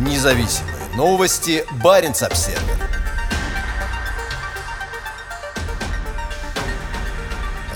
Независимые новости. Барин обсерва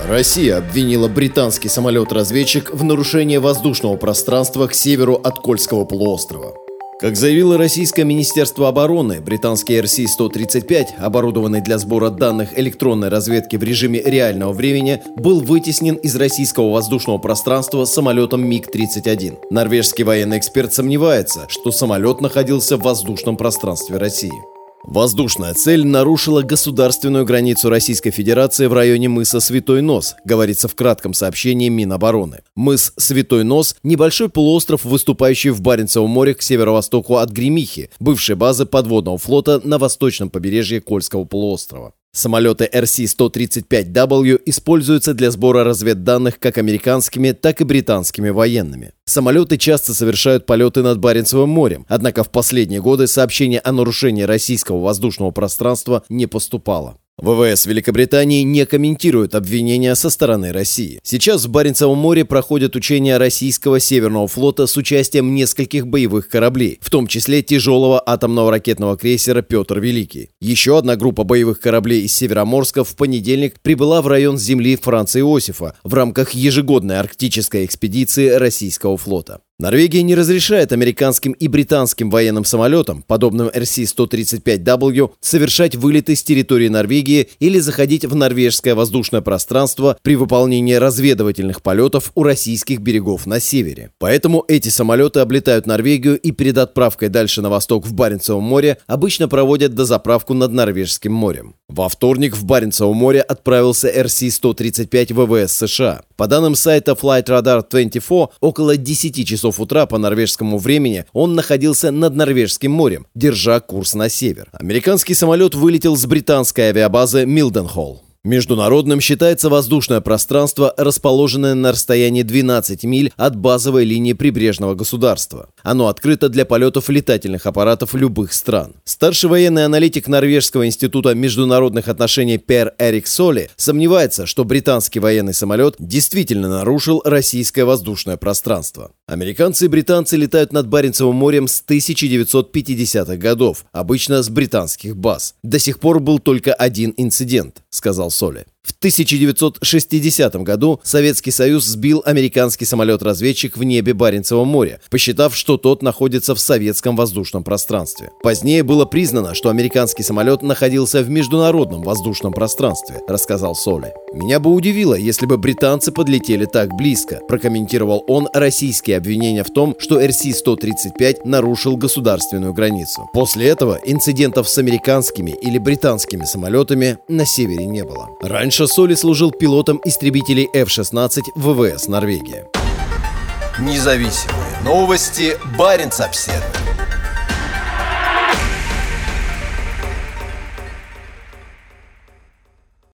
Россия обвинила британский самолет-разведчик в нарушении воздушного пространства к северу от Кольского полуострова. Как заявило Российское Министерство обороны, британский RC-135, оборудованный для сбора данных электронной разведки в режиме реального времени, был вытеснен из российского воздушного пространства самолетом МиГ-31. Норвежский военный эксперт сомневается, что самолет находился в воздушном пространстве России. Воздушная цель нарушила государственную границу Российской Федерации в районе мыса Святой Нос, говорится в кратком сообщении Минобороны. Мыс Святой Нос – небольшой полуостров, выступающий в Баренцевом море к северо-востоку от Гремихи, бывшей базы подводного флота на восточном побережье Кольского полуострова. Самолеты RC-135W используются для сбора разведданных как американскими, так и британскими военными. Самолеты часто совершают полеты над Баренцевым морем, однако в последние годы сообщение о нарушении российского воздушного пространства не поступало. ВВС Великобритании не комментирует обвинения со стороны России. Сейчас в Баренцевом море проходят учения российского Северного флота с участием нескольких боевых кораблей, в том числе тяжелого атомного ракетного крейсера «Петр Великий». Еще одна группа боевых кораблей из Североморска в понедельник прибыла в район земли Франца Иосифа в рамках ежегодной арктической экспедиции российского флота. Норвегия не разрешает американским и британским военным самолетам, подобным RC-135W, совершать вылеты с территории Норвегии или заходить в норвежское воздушное пространство при выполнении разведывательных полетов у российских берегов на севере. Поэтому эти самолеты облетают Норвегию и перед отправкой дальше на восток в Баренцевом море обычно проводят дозаправку над Норвежским морем. Во вторник в Баренцевом море отправился RC-135 ВВС США. По данным сайта Flight Radar 24, около 10 часов часов утра по норвежскому времени он находился над Норвежским морем, держа курс на север. Американский самолет вылетел с британской авиабазы Милденхолл. Международным считается воздушное пространство, расположенное на расстоянии 12 миль от базовой линии прибрежного государства. Оно открыто для полетов летательных аппаратов любых стран. Старший военный аналитик Норвежского института международных отношений Пер Эрик Соли сомневается, что британский военный самолет действительно нарушил российское воздушное пространство. Американцы и британцы летают над Баренцевым морем с 1950-х годов, обычно с британских баз. До сих пор был только один инцидент, сказал Соли. В 1960 году Советский Союз сбил американский самолет-разведчик в небе Баренцева моря, посчитав, что тот находится в советском воздушном пространстве. Позднее было признано, что американский самолет находился в международном воздушном пространстве, рассказал Соли. «Меня бы удивило, если бы британцы подлетели так близко», прокомментировал он российские обвинения в том, что РС-135 нарушил государственную границу. После этого инцидентов с американскими или британскими самолетами на севере не было. Раньше Раньше Соли служил пилотом истребителей F-16 ВВС Норвегии. Независимые новости. Барин обседный.